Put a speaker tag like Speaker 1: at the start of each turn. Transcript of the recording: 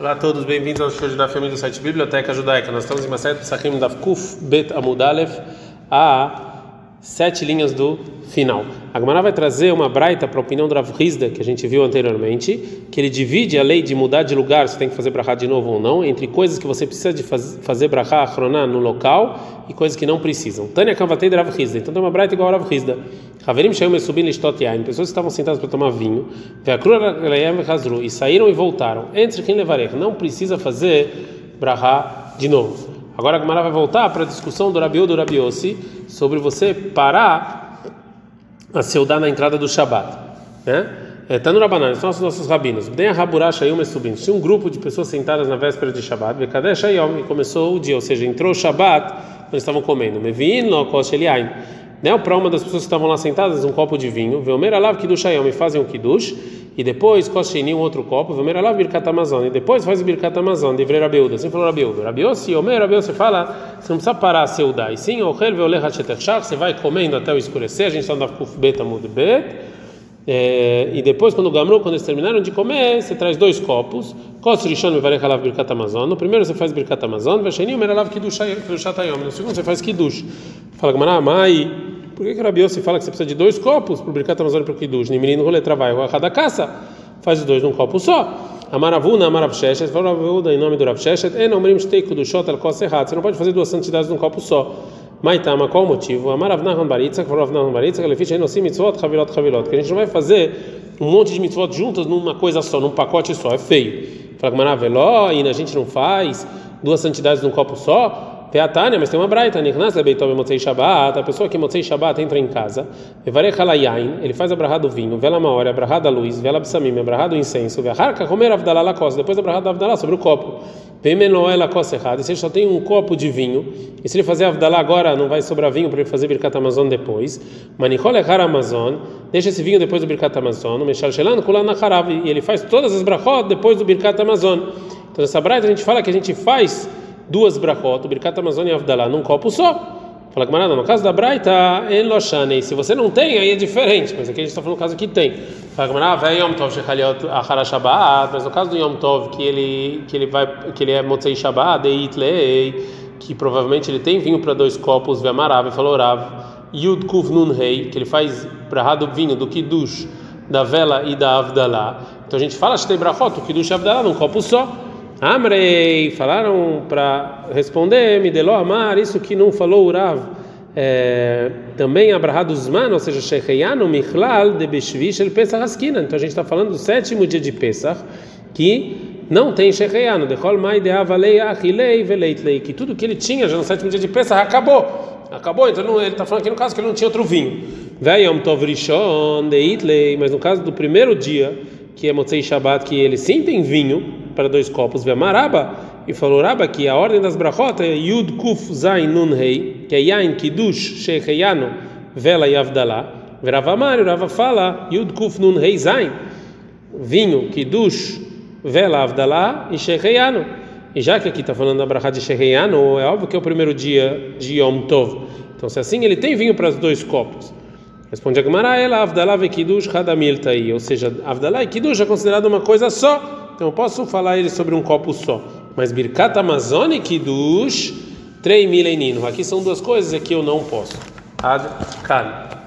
Speaker 1: Olá a todos, bem-vindos ao show da família do site Biblioteca Judaica. Nós estamos em Maset Psachim da Kuf Bet Amudalev, a sete linhas do final. A Gemara vai trazer uma braita para a opinião do Rav que a gente viu anteriormente, que ele divide a lei de mudar de lugar, se tem que fazer brachá de novo ou não, entre coisas que você precisa de faz, fazer brachá achroná no local e coisas que não precisam. Tânia Kavatei de Rav Hizda. Então tem uma braita igual ao Rav Hizda. Haverim Shayom Esubin Lishtot Yain. Pessoas que estavam sentadas para tomar vinho. E saíram e voltaram. Entre quem levarei. Não precisa fazer brachá de novo. Agora a Gemara vai voltar para a discussão do Rabiú do Rabiossi sobre você parar a seudar na entrada do Shabat. Né? É, no Rabanan, são os nossos rabinos. Bem a Raburash Ayum subindo. Tinha um grupo de pessoas sentadas na véspera de Shabat. Bekadesh Ayom, e começou o dia, ou seja, entrou o Shabat, quando estavam comendo. Mevin, Lokosh Eliain. Né? Para uma das pessoas que estavam lá sentadas, um copo de vinho. Veomer Alav Kiddush Ayom, e fazem o Kiddush e depois Koshini um outro copo, Vomer Alav Birkat Amazon, e depois faz o Birkat Amazon, de Vrei Rabiuda, assim falou Rabiuda. Rabiossi, Omer, Rabiossi fala, você não precisa parar a seudar, e sim, Ochel Veoleh Hachetershach, você vai comendo até o escurecer, a gente está na Kuf Bet Amud Bet, é, e depois, quando o Gamru, quando eles terminaram de comer, você traz dois copos. Kos Rishon Mevarech Alav Birkat Amazon. No primeiro você faz Birkat Amazon, Alav Kiddush Atayom. No segundo você faz Kiddush. Fala Gamara, Mai. Por que, que Rabi Yossi fala que você precisa de dois copos para o Birkat Amazon e para o Kiddush? Nimelino Rolê Travai, o Achada Caça, faz os dois num copo só. Amaravuna, Amarav Sheshet, fala em nome do Rav Sheshet, e não Shtei Kudushot al Kos errado. Você não pode fazer duas santidades num copo só. Maitama, qual o motivo? Amarav Nahon Baritza, falou Rav Nahon Baritza, que ele fez Enosim Mitzvot, Chavilot, Chavilot. Que a gente não vai fazer um monte de mitzvot juntas numa coisa só, num pacote só, é feio. Fala que Maraveló, e a gente não faz duas santidades num copo só. Teatânia, mas tem uma braita, Nichnas Lebeitov Motzei Shabbat, a pessoa que Motzei Shabbat entra em casa, Evarech ele faz a brahá do vinho, Vela Maori, a brahá da luz, Vela Bsamim, a brahá do incenso, Veharka Comer Avdalá Lakos, depois a brahá da Avdalá sobre o copo. Pemenoé Lakos errado, se ele só tem um copo de vinho, e se ele fazer Avdalá agora, não vai sobrar vinho para ele fazer Birkat Amazon depois, Manichol Echar Amazon, deixa esse vinho depois do Birkat Amazon, Meshal Shelan Kulan Nacharav, e ele faz todas as brachot depois do Birkat Amazon. Então nessa braita a gente fala que a gente faz duas brachot, o Birkat Amazon e Avdalá, num copo só. Fala que no caso da Braita, loshane. Se você não tem, aí é diferente. Mas aqui a gente está falando caso que tem. Fala que vai Yom Tov shechaliot achara Shabbat. Mas no caso do Yom Tov, que ele que ele vai que ele é Motzei Shabbat, deit lei, que provavelmente ele tem vinho para dois copos, Vemarav, falou Rav, Yud Kuv Nun Rei, que ele faz brahá do vinho, do Kiddush, da vela e da Avdalá. Então a gente fala tem brachot, o Kiddush e Avdalá num copo só. Amrei, falaram para responder, me deló amar, isso que não falou o Rav, é, também Abraha Man, ou seja, Shecheyanu Michlal de Beshvish el Pesach Askina. Então a gente está falando do sétimo dia de Pesach, que não tem Shecheyanu, Dechol Mai de Avalei Achilei Veleitlei, que tudo que ele tinha já no sétimo dia de Pesach acabou. Acabou, então ele está falando aqui no caso que ele não tinha outro vinho. Veyom Tov Rishon de Itlei, mas no caso do primeiro dia, que é Motzei Shabbat, que ele sim tem vinho, para dois copos, Maraba e falou Raba que a ordem das brachot é Yud Kuf Zain Nun Rei, que é Yain Kiddush Shecheyano Vela e Avdalá. Verava Mário, Rava fala Yud Kuf Nun Rei Zain, vinho Kiddush Vela Avdalá e Shecheyano. E já que aqui está falando da brachá de Shecheyano, é óbvio que é o primeiro dia de Yom Tov. Então, se assim ele tem vinho para os dois copos. Responde a Gemara, ela Avdalá ve Kiddush Hadamil Taí, ou seja, Avdalá e Kiddush é considerado uma coisa só. Então eu posso falar ele sobre um copo só. Mas Birkat Amazônia Kiddush, Trei Milenino. Aqui são duas coisas que eu não posso. Ad Kan.